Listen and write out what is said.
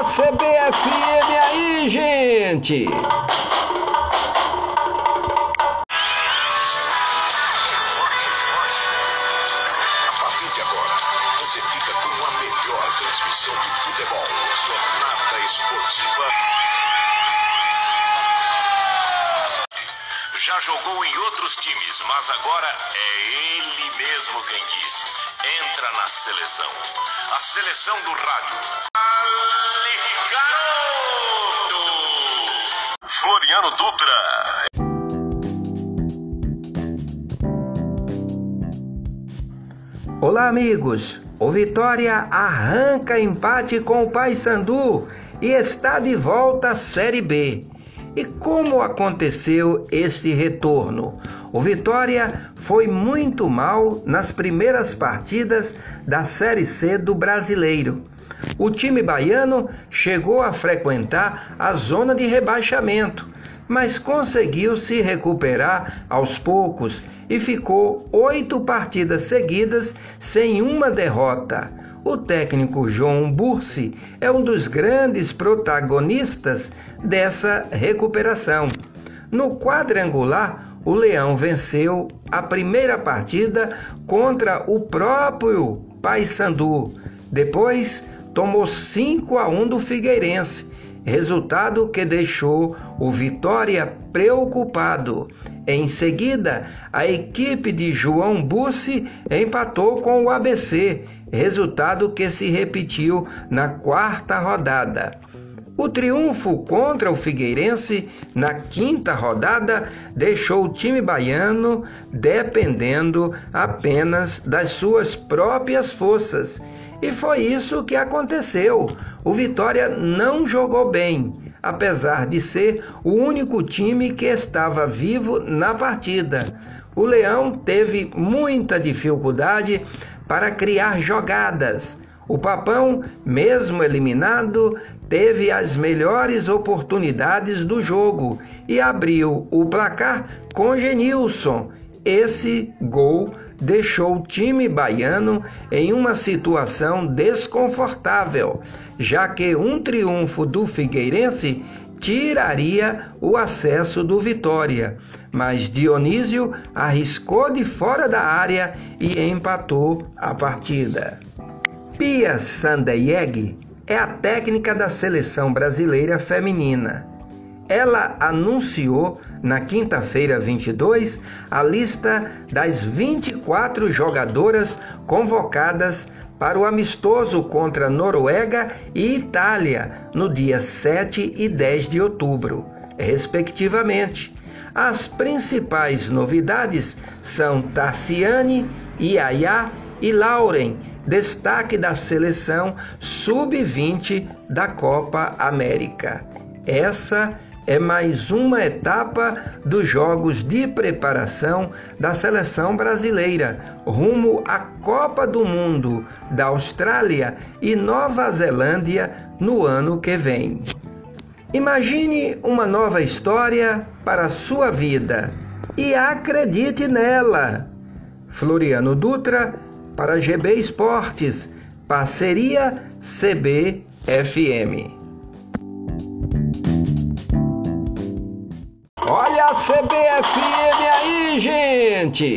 a CBFM aí, gente! A partir de agora, você fica com a melhor transmissão de futebol. Jornada Esportiva. Já jogou em outros times, mas agora é ele mesmo quem diz. Entra na seleção. A seleção do rádio. Olá, amigos! O Vitória arranca empate com o Paysandu e está de volta à Série B. E como aconteceu este retorno? O Vitória foi muito mal nas primeiras partidas da Série C do Brasileiro. O time baiano chegou a frequentar a zona de rebaixamento, mas conseguiu se recuperar aos poucos e ficou oito partidas seguidas sem uma derrota. O técnico João Bursi é um dos grandes protagonistas dessa recuperação. No quadrangular, o Leão venceu a primeira partida contra o próprio Paysandu. Depois, tomou 5 a 1 do Figueirense, resultado que deixou o Vitória preocupado. Em seguida, a equipe de João Bussi empatou com o ABC, resultado que se repetiu na quarta rodada. O triunfo contra o Figueirense na quinta rodada deixou o time baiano dependendo apenas das suas próprias forças. E foi isso que aconteceu. O Vitória não jogou bem, apesar de ser o único time que estava vivo na partida. O Leão teve muita dificuldade para criar jogadas. O Papão, mesmo eliminado, teve as melhores oportunidades do jogo e abriu o placar com Genilson. Esse gol deixou o time baiano em uma situação desconfortável, já que um triunfo do Figueirense tiraria o acesso do Vitória. Mas Dionísio arriscou de fora da área e empatou a partida. Pia Sandeyeg é a técnica da seleção brasileira feminina. Ela anunciou na quinta-feira 22 a lista das 24 jogadoras convocadas para o amistoso contra Noruega e Itália no dia 7 e 10 de outubro, respectivamente. As principais novidades são Tarciane, Iaiá e Lauren, destaque da seleção sub-20 da Copa América. Essa é mais uma etapa dos Jogos de Preparação da seleção brasileira rumo à Copa do Mundo da Austrália e Nova Zelândia no ano que vem. Imagine uma nova história para a sua vida e acredite nela. Floriano Dutra para GB Esportes, parceria CBFM. CBFM aí, gente!